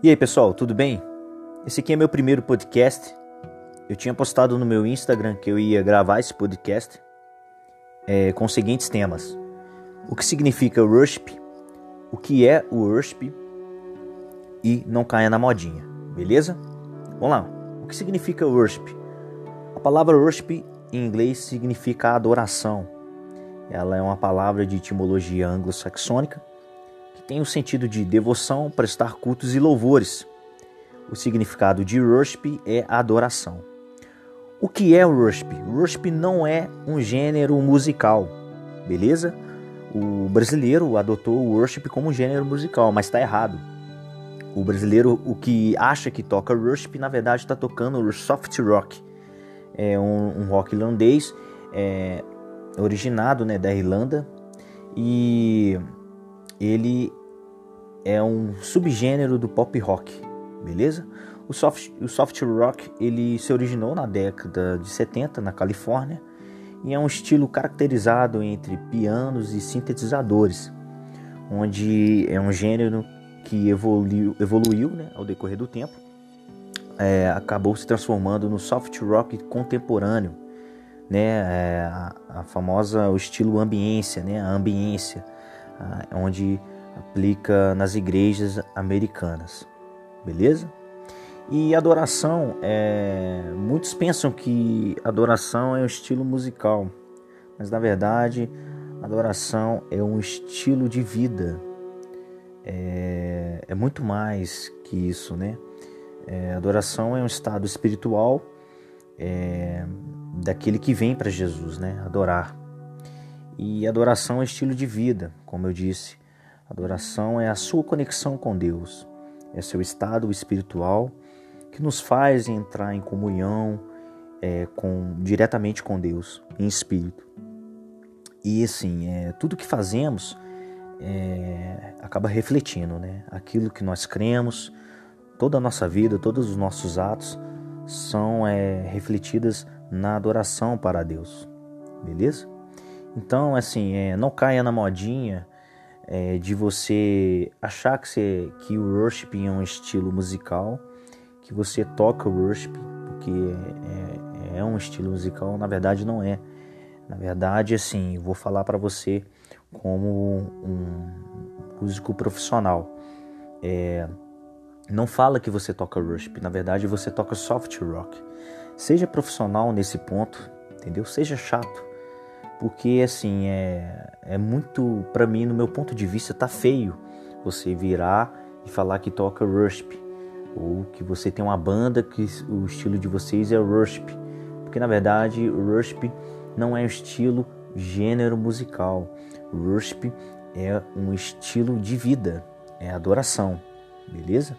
E aí pessoal, tudo bem? Esse aqui é meu primeiro podcast. Eu tinha postado no meu Instagram que eu ia gravar esse podcast é, com os seguintes temas: o que significa worship, o que é o worship e não caia na modinha, beleza? Vamos lá. O que significa worship? A palavra worship em inglês significa adoração. Ela é uma palavra de etimologia anglo-saxônica tem o sentido de devoção, prestar cultos e louvores. O significado de worship é adoração. O que é worship? Worship não é um gênero musical, beleza? O brasileiro adotou o worship como um gênero musical, mas está errado. O brasileiro, o que acha que toca worship, na verdade está tocando soft rock. É um, um rock irlandês, é, originado né, da Irlanda, e ele é um subgênero do pop rock, beleza? O soft, o soft rock ele se originou na década de 70 na Califórnia e é um estilo caracterizado entre pianos e sintetizadores, onde é um gênero que evoluiu, evoluiu né, ao decorrer do tempo, é, acabou se transformando no soft rock contemporâneo, né, é, a, a, famosa o estilo ambiência, né, a ambiência, onde aplica nas igrejas americanas, beleza? E adoração, é... muitos pensam que adoração é um estilo musical, mas na verdade, adoração é um estilo de vida. É, é muito mais que isso, né? É, adoração é um estado espiritual é... daquele que vem para Jesus, né? Adorar. E adoração é estilo de vida, como eu disse. Adoração é a sua conexão com Deus, é seu estado espiritual que nos faz entrar em comunhão é, com, diretamente com Deus, em espírito. E assim, é, tudo que fazemos é, acaba refletindo, né? Aquilo que nós cremos, toda a nossa vida, todos os nossos atos são é, refletidas na adoração para Deus, beleza? Então, assim, é, não caia na modinha é, de você achar que, você, que o worship é um estilo musical, que você toca o worship, porque é, é, é um estilo musical, na verdade não é. Na verdade, assim, vou falar para você como um músico profissional. É, não fala que você toca worship, na verdade você toca soft rock. Seja profissional nesse ponto, entendeu? Seja chato porque assim é, é muito para mim no meu ponto de vista tá feio você virar e falar que toca worship. Ou que você tem uma banda que o estilo de vocês é worship. Porque na verdade worship não é estilo gênero musical. Worship é um estilo de vida é adoração beleza?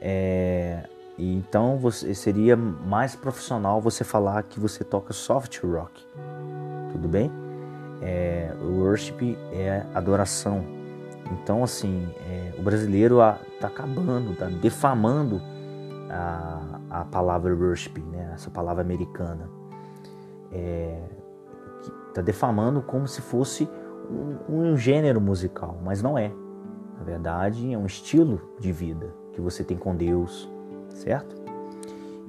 É, então você seria mais profissional você falar que você toca soft rock tudo bem? É, worship é adoração. Então, assim, é, o brasileiro está acabando, está defamando a, a palavra worship, né? essa palavra americana. Está é, tá defamando como se fosse um, um gênero musical, mas não é. Na verdade, é um estilo de vida que você tem com Deus, certo?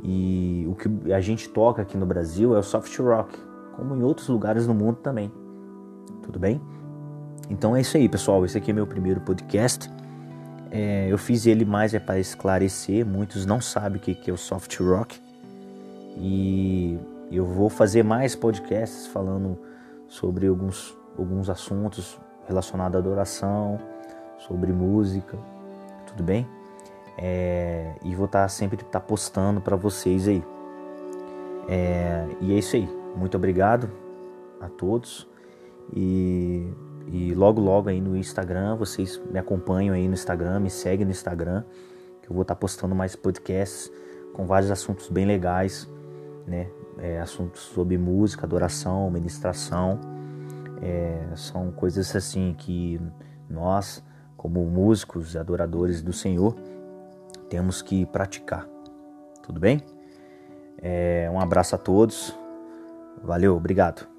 E o que a gente toca aqui no Brasil é o soft rock, como em outros lugares no mundo também. Tudo bem? Então é isso aí, pessoal. Esse aqui é meu primeiro podcast. É, eu fiz ele mais é para esclarecer. Muitos não sabem o que é o soft rock. E eu vou fazer mais podcasts falando sobre alguns, alguns assuntos relacionados à adoração, sobre música. Tudo bem? É, e vou estar tá sempre tá postando para vocês aí. É, e é isso aí. Muito obrigado a todos e, e logo logo aí no Instagram, vocês me acompanham aí no Instagram, me seguem no Instagram, que eu vou estar postando mais podcasts com vários assuntos bem legais, né? É, assuntos sobre música, adoração, ministração, é, são coisas assim que nós, como músicos e adoradores do Senhor, temos que praticar. Tudo bem? É, um abraço a todos. Valeu, obrigado.